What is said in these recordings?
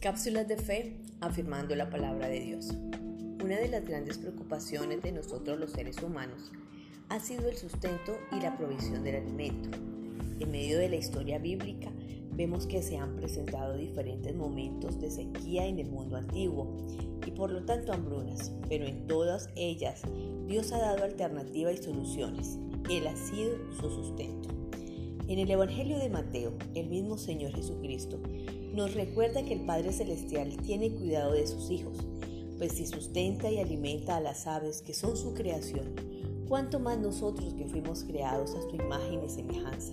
Cápsulas de fe afirmando la palabra de Dios. Una de las grandes preocupaciones de nosotros los seres humanos ha sido el sustento y la provisión del alimento. En medio de la historia bíblica vemos que se han presentado diferentes momentos de sequía en el mundo antiguo y por lo tanto hambrunas, pero en todas ellas Dios ha dado alternativa y soluciones. Él ha sido su sustento. En el Evangelio de Mateo, el mismo Señor Jesucristo nos recuerda que el Padre Celestial tiene cuidado de sus hijos, pues si sustenta y alimenta a las aves que son su creación, cuánto más nosotros que fuimos creados a su imagen y semejanza.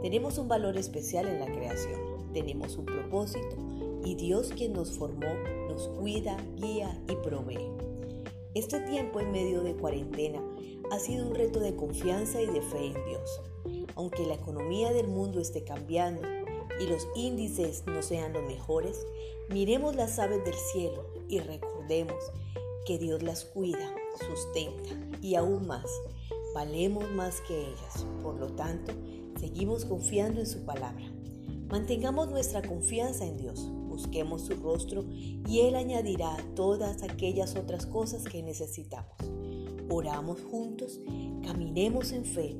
Tenemos un valor especial en la creación, tenemos un propósito y Dios quien nos formó nos cuida, guía y provee. Este tiempo en medio de cuarentena ha sido un reto de confianza y de fe en Dios. Aunque la economía del mundo esté cambiando y los índices no sean los mejores, miremos las aves del cielo y recordemos que Dios las cuida, sustenta y aún más, valemos más que ellas. Por lo tanto, seguimos confiando en su palabra. Mantengamos nuestra confianza en Dios, busquemos su rostro y Él añadirá todas aquellas otras cosas que necesitamos. Oramos juntos, caminemos en fe.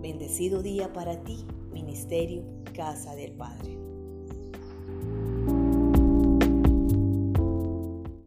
Bendecido día para ti, Ministerio Casa del Padre.